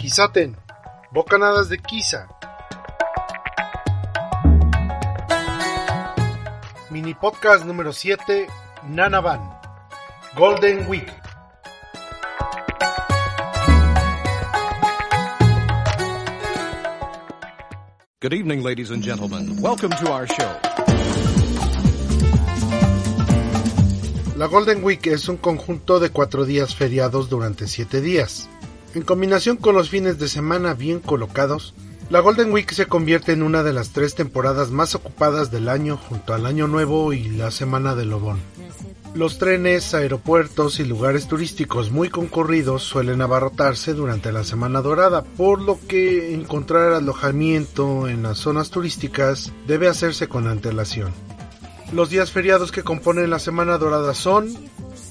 Quizaten, bocanadas de Quiza. Mini podcast número 7, Nana Van. Golden Week. Good evening, ladies and gentlemen. Welcome to our show. La Golden Week es un conjunto de cuatro días feriados durante siete días. En combinación con los fines de semana bien colocados, la Golden Week se convierte en una de las tres temporadas más ocupadas del año junto al Año Nuevo y la Semana de Lobón. Los trenes, aeropuertos y lugares turísticos muy concurridos suelen abarrotarse durante la Semana Dorada, por lo que encontrar alojamiento en las zonas turísticas debe hacerse con antelación. Los días feriados que componen la Semana Dorada son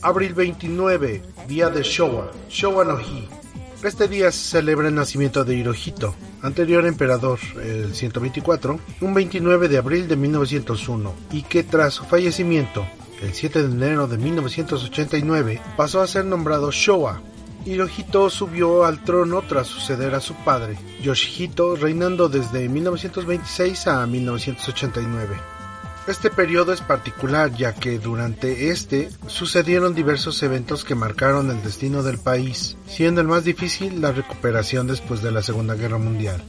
Abril 29, día de Showa, Showa no Hi. Este día se celebra el nacimiento de Hirohito, anterior emperador, el 124, un 29 de abril de 1901, y que tras su fallecimiento, el 7 de enero de 1989, pasó a ser nombrado Showa. Hirohito subió al trono tras suceder a su padre, Yoshihito, reinando desde 1926 a 1989. Este periodo es particular ya que durante este sucedieron diversos eventos que marcaron el destino del país, siendo el más difícil la recuperación después de la Segunda Guerra Mundial.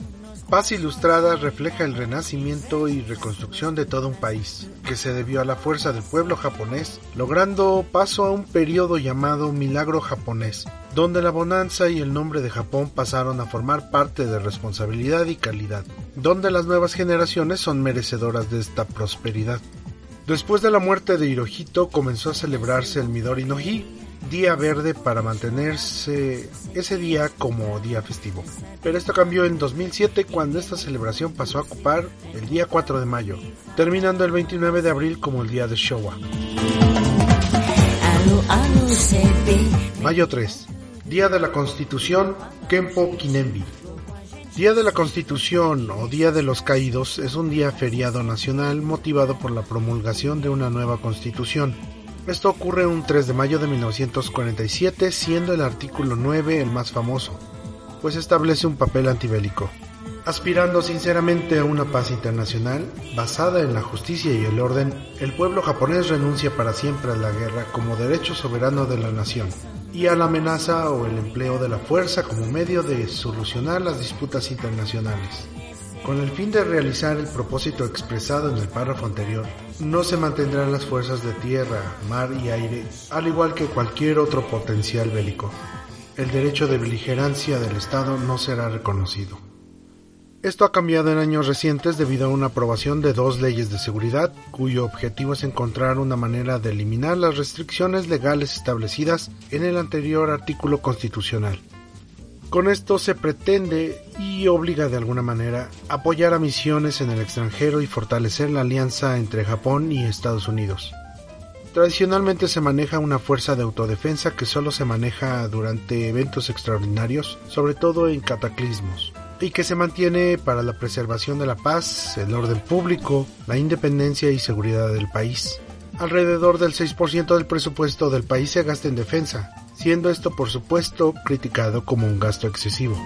Paz Ilustrada refleja el renacimiento y reconstrucción de todo un país, que se debió a la fuerza del pueblo japonés, logrando paso a un periodo llamado Milagro japonés, donde la bonanza y el nombre de Japón pasaron a formar parte de responsabilidad y calidad, donde las nuevas generaciones son merecedoras de esta prosperidad. Después de la muerte de Hirohito comenzó a celebrarse el Midori no Hi, día verde para mantenerse ese día como día festivo. Pero esto cambió en 2007 cuando esta celebración pasó a ocupar el día 4 de mayo, terminando el 29 de abril como el día de Showa. Mayo 3. Día de la Constitución Kempo Kinembi. Día de la Constitución o Día de los Caídos es un día feriado nacional motivado por la promulgación de una nueva constitución. Esto ocurre un 3 de mayo de 1947, siendo el artículo 9 el más famoso, pues establece un papel antibélico. Aspirando sinceramente a una paz internacional basada en la justicia y el orden, el pueblo japonés renuncia para siempre a la guerra como derecho soberano de la nación y a la amenaza o el empleo de la fuerza como medio de solucionar las disputas internacionales. Con el fin de realizar el propósito expresado en el párrafo anterior, no se mantendrán las fuerzas de tierra, mar y aire, al igual que cualquier otro potencial bélico. El derecho de beligerancia del Estado no será reconocido. Esto ha cambiado en años recientes debido a una aprobación de dos leyes de seguridad, cuyo objetivo es encontrar una manera de eliminar las restricciones legales establecidas en el anterior artículo constitucional. Con esto se pretende y obliga de alguna manera apoyar a misiones en el extranjero y fortalecer la alianza entre Japón y Estados Unidos. Tradicionalmente se maneja una fuerza de autodefensa que solo se maneja durante eventos extraordinarios, sobre todo en cataclismos y que se mantiene para la preservación de la paz, el orden público, la independencia y seguridad del país. Alrededor del 6% del presupuesto del país se gasta en defensa, siendo esto por supuesto criticado como un gasto excesivo.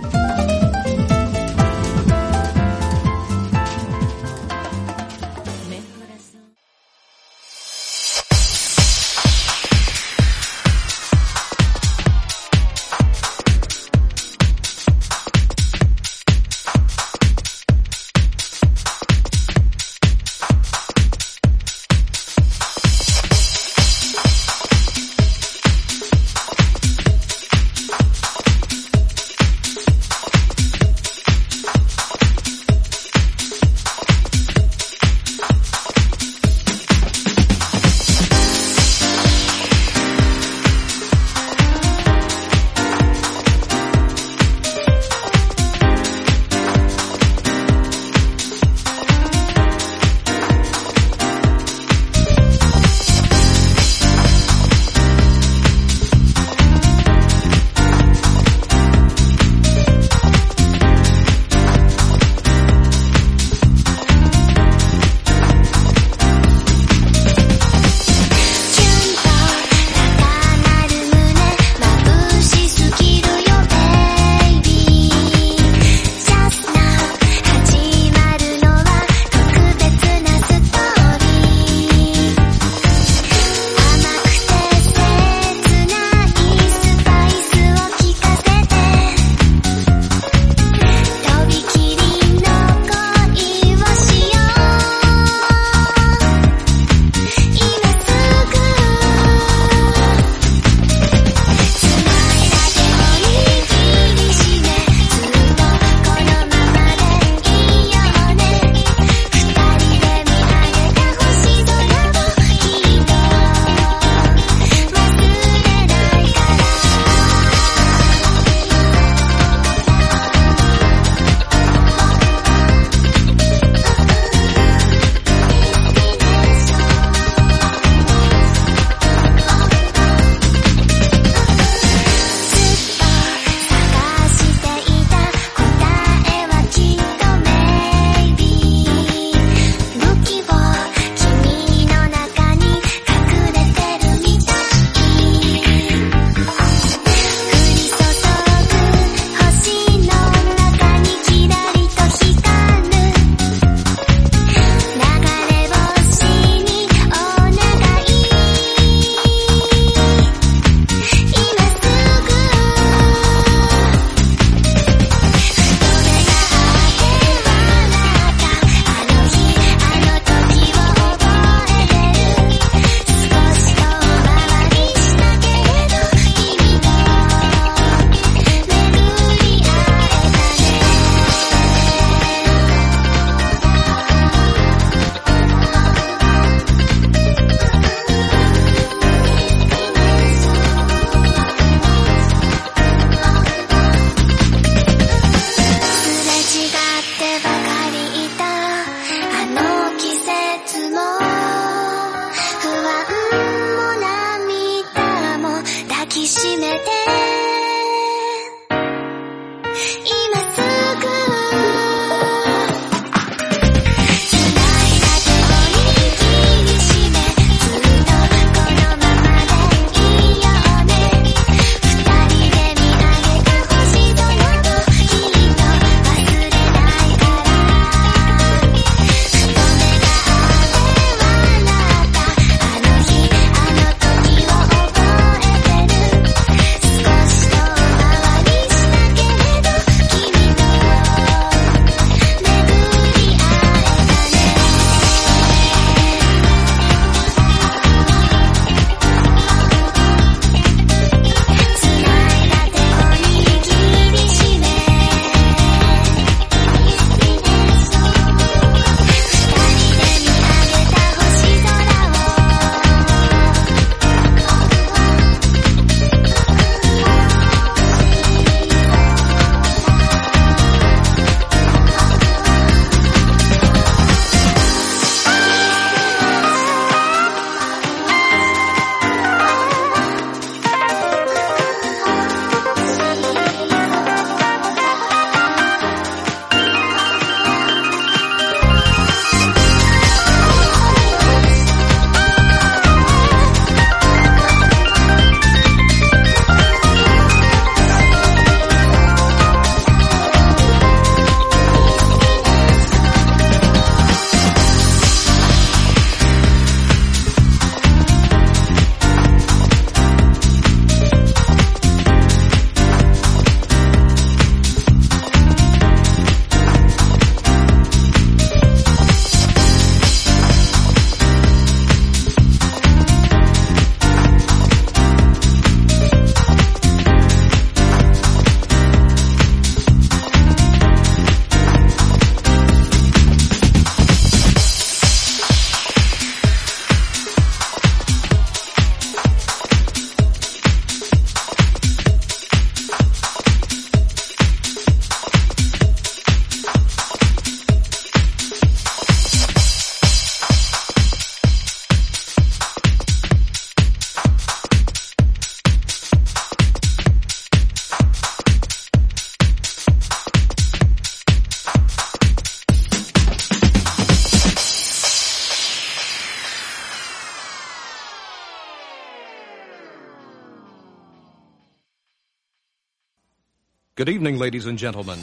Good evening, ladies and gentlemen.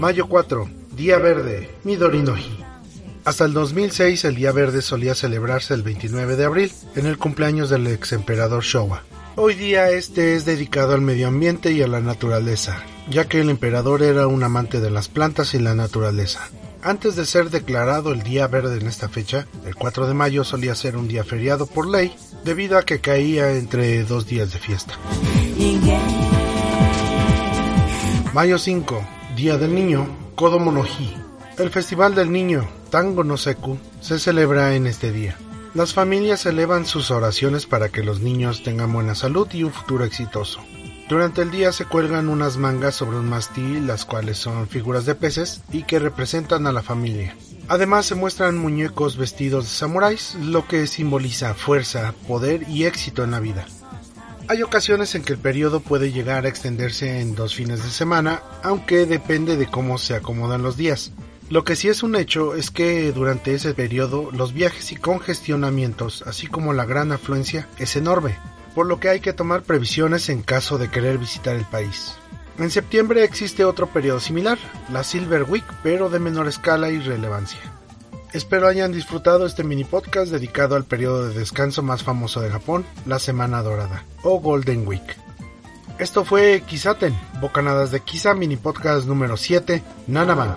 Mayo 4, Día Verde, Midori no Hi. Hasta el 2006 el Día Verde solía celebrarse el 29 de abril, en el cumpleaños del ex emperador Showa. Hoy día este es dedicado al medio ambiente y a la naturaleza, ya que el emperador era un amante de las plantas y la naturaleza. Antes de ser declarado el Día Verde en esta fecha, el 4 de mayo solía ser un día feriado por ley, debido a que caía entre dos días de fiesta. Mayo 5, Día del Niño, Kodomo no. El Festival del Niño, Tango no Seku, se celebra en este día. Las familias elevan sus oraciones para que los niños tengan buena salud y un futuro exitoso. Durante el día se cuelgan unas mangas sobre un mástil, las cuales son figuras de peces y que representan a la familia. Además se muestran muñecos vestidos de samuráis, lo que simboliza fuerza, poder y éxito en la vida. Hay ocasiones en que el periodo puede llegar a extenderse en dos fines de semana, aunque depende de cómo se acomodan los días. Lo que sí es un hecho es que durante ese periodo los viajes y congestionamientos, así como la gran afluencia, es enorme, por lo que hay que tomar previsiones en caso de querer visitar el país. En septiembre existe otro periodo similar, la Silver Week, pero de menor escala y relevancia. Espero hayan disfrutado este mini podcast dedicado al periodo de descanso más famoso de Japón, la Semana Dorada, o Golden Week. Esto fue Kisaten, Bocanadas de Kisa, mini podcast número 7, Nanaman.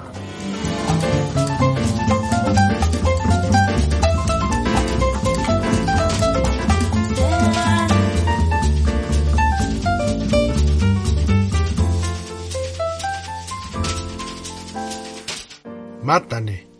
Mátane.